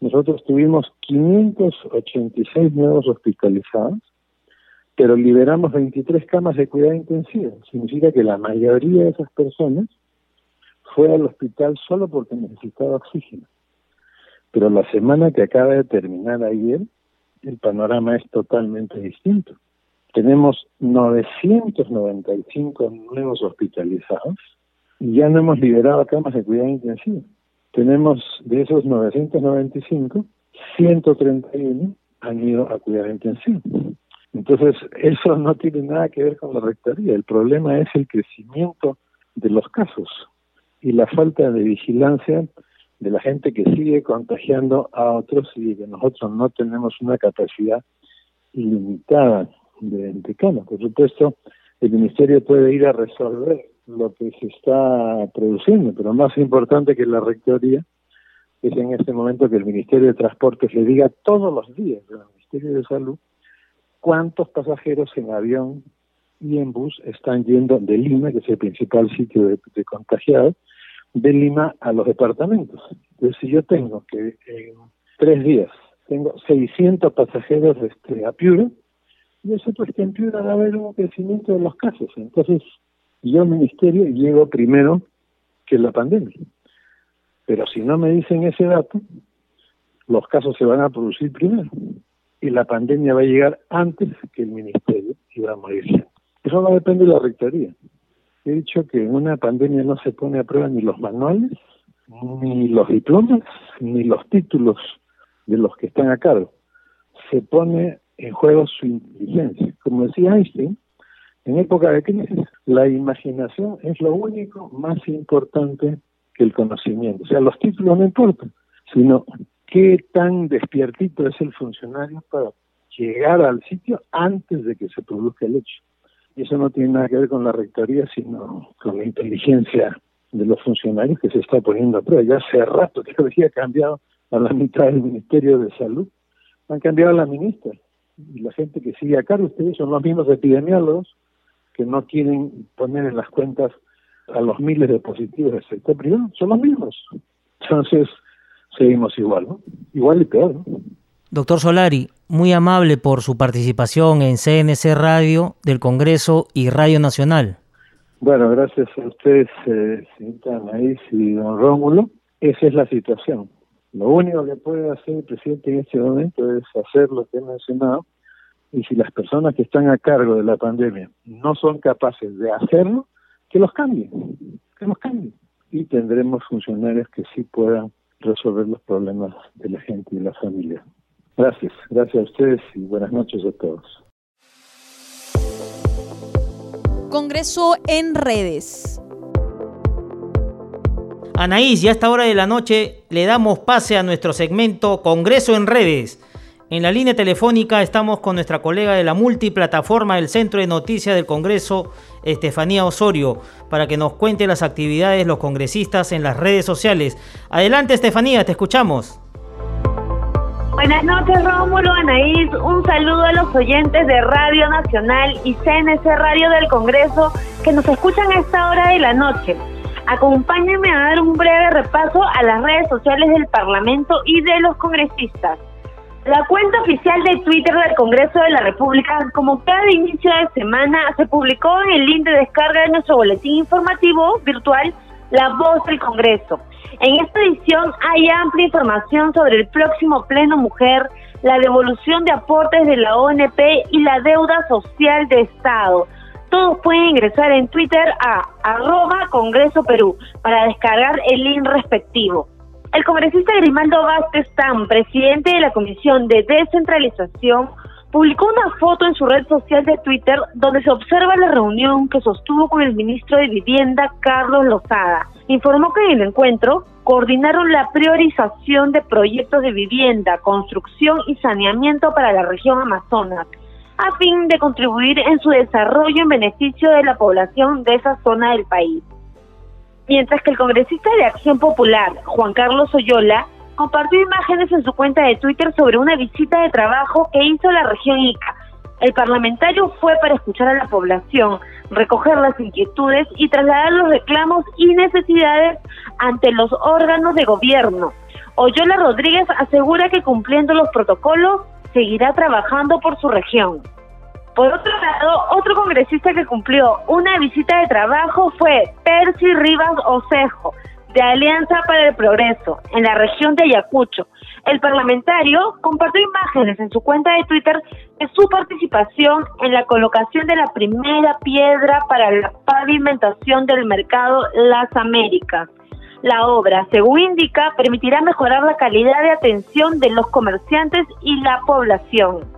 nosotros tuvimos 586 nuevos hospitalizados pero liberamos 23 camas de cuidado intensivo. Significa que la mayoría de esas personas fue al hospital solo porque necesitaba oxígeno. Pero la semana que acaba de terminar ayer, el panorama es totalmente distinto. Tenemos 995 nuevos hospitalizados y ya no hemos liberado camas de cuidado intensivo. Tenemos de esos 995, 131 han ido a cuidado intensivo. Entonces, eso no tiene nada que ver con la rectoría. El problema es el crecimiento de los casos y la falta de vigilancia de la gente que sigue contagiando a otros y que nosotros no tenemos una capacidad ilimitada de, de Por supuesto, el Ministerio puede ir a resolver lo que se está produciendo, pero más importante que la rectoría es en este momento que el Ministerio de Transportes le diga todos los días al Ministerio de Salud cuántos pasajeros en avión y en bus están yendo de Lima, que es el principal sitio de, contagiados, de Lima a los departamentos. Entonces, si yo tengo que en tres días tengo 600 pasajeros este, a Piura, yo sé pues que en Piura va a haber un crecimiento de los casos. Entonces, yo, ministerio, llego primero que la pandemia. Pero si no me dicen ese dato, los casos se van a producir primero y la pandemia va a llegar antes que el ministerio y va a. Eso no depende de la rectoría. He dicho que en una pandemia no se pone a prueba ni los manuales, ni los diplomas, ni los títulos de los que están a cargo. Se pone en juego su inteligencia. Como decía Einstein, en época de crisis, la imaginación es lo único más importante que el conocimiento. O sea, los títulos no importan, sino qué tan despiertito es el funcionario para llegar al sitio antes de que se produzca el hecho. Y eso no tiene nada que ver con la rectoría, sino con la inteligencia de los funcionarios que se está poniendo a prueba. Ya hace rato que había cambiado a la mitad del Ministerio de Salud. Han cambiado a la ministra. Y la gente que sigue acá, ustedes son los mismos epidemiólogos que no quieren poner en las cuentas a los miles de positivos del sector privado. Son los mismos. Entonces, seguimos igual, ¿no? Igual y peor, ¿no? Doctor Solari, muy amable por su participación en CNC Radio del Congreso y Radio Nacional. Bueno, gracias a ustedes, eh, señorita Anaís y don Rómulo. Esa es la situación. Lo único que puede hacer el presidente en este momento es hacer lo que he mencionado. Y si las personas que están a cargo de la pandemia no son capaces de hacerlo, que los cambien, que los cambien. Y tendremos funcionarios que sí puedan resolver los problemas de la gente y la familia. Gracias, gracias a ustedes y buenas noches a todos. Congreso en redes. Anaís, ya a esta hora de la noche le damos pase a nuestro segmento Congreso en redes en la línea telefónica estamos con nuestra colega de la multiplataforma del Centro de Noticias del Congreso, Estefanía Osorio, para que nos cuente las actividades de los congresistas en las redes sociales. Adelante, Estefanía, te escuchamos. Buenas noches, Rómulo, Anaís. Un saludo a los oyentes de Radio Nacional y CNC Radio del Congreso que nos escuchan a esta hora de la noche. Acompáñenme a dar un breve repaso a las redes sociales del Parlamento y de los congresistas. La cuenta oficial de Twitter del Congreso de la República, como cada inicio de semana, se publicó en el link de descarga de nuestro boletín informativo virtual La Voz del Congreso. En esta edición hay amplia información sobre el próximo Pleno Mujer, la devolución de aportes de la ONP y la deuda social de Estado. Todos pueden ingresar en Twitter a arroba Congreso Perú para descargar el link respectivo. El congresista Grimaldo Vázquez Tam, presidente de la Comisión de Descentralización, publicó una foto en su red social de Twitter donde se observa la reunión que sostuvo con el ministro de Vivienda, Carlos Lozada. Informó que en el encuentro coordinaron la priorización de proyectos de vivienda, construcción y saneamiento para la región Amazonas, a fin de contribuir en su desarrollo en beneficio de la población de esa zona del país mientras que el congresista de Acción Popular, Juan Carlos Oyola, compartió imágenes en su cuenta de Twitter sobre una visita de trabajo que hizo la región Ica. El parlamentario fue para escuchar a la población, recoger las inquietudes y trasladar los reclamos y necesidades ante los órganos de gobierno. Oyola Rodríguez asegura que cumpliendo los protocolos seguirá trabajando por su región. Por otro lado, otro congresista que cumplió una visita de trabajo fue Percy Rivas Osejo, de Alianza para el Progreso, en la región de Ayacucho. El parlamentario compartió imágenes en su cuenta de Twitter de su participación en la colocación de la primera piedra para la pavimentación del mercado Las Américas. La obra, según indica, permitirá mejorar la calidad de atención de los comerciantes y la población.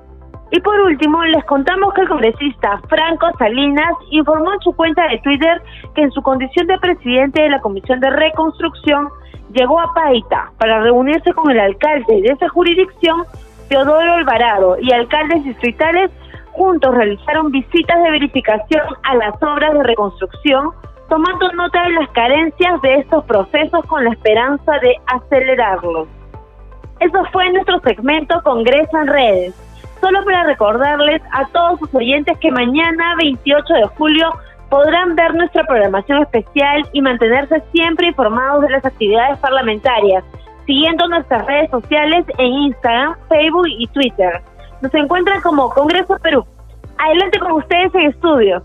Y por último, les contamos que el congresista Franco Salinas informó en su cuenta de Twitter que en su condición de presidente de la Comisión de Reconstrucción llegó a Paita para reunirse con el alcalde de esa jurisdicción, Teodoro Alvarado, y alcaldes distritales juntos realizaron visitas de verificación a las obras de reconstrucción, tomando nota de las carencias de estos procesos con la esperanza de acelerarlos. Eso fue nuestro segmento Congreso en Redes. Solo para recordarles a todos sus oyentes que mañana 28 de julio podrán ver nuestra programación especial y mantenerse siempre informados de las actividades parlamentarias, siguiendo nuestras redes sociales en Instagram, Facebook y Twitter. Nos encuentran como Congreso Perú. Adelante con ustedes en estudio.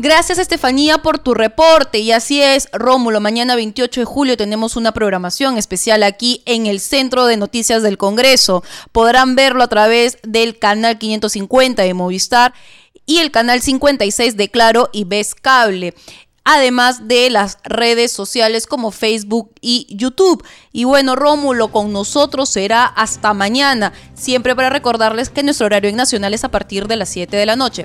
Gracias Estefanía por tu reporte y así es, Rómulo, mañana 28 de julio tenemos una programación especial aquí en el Centro de Noticias del Congreso. Podrán verlo a través del canal 550 de Movistar y el canal 56 de Claro y Ves Cable además de las redes sociales como Facebook y YouTube. Y bueno, Rómulo, con nosotros será hasta mañana, siempre para recordarles que nuestro horario en Nacional es a partir de las 7 de la noche.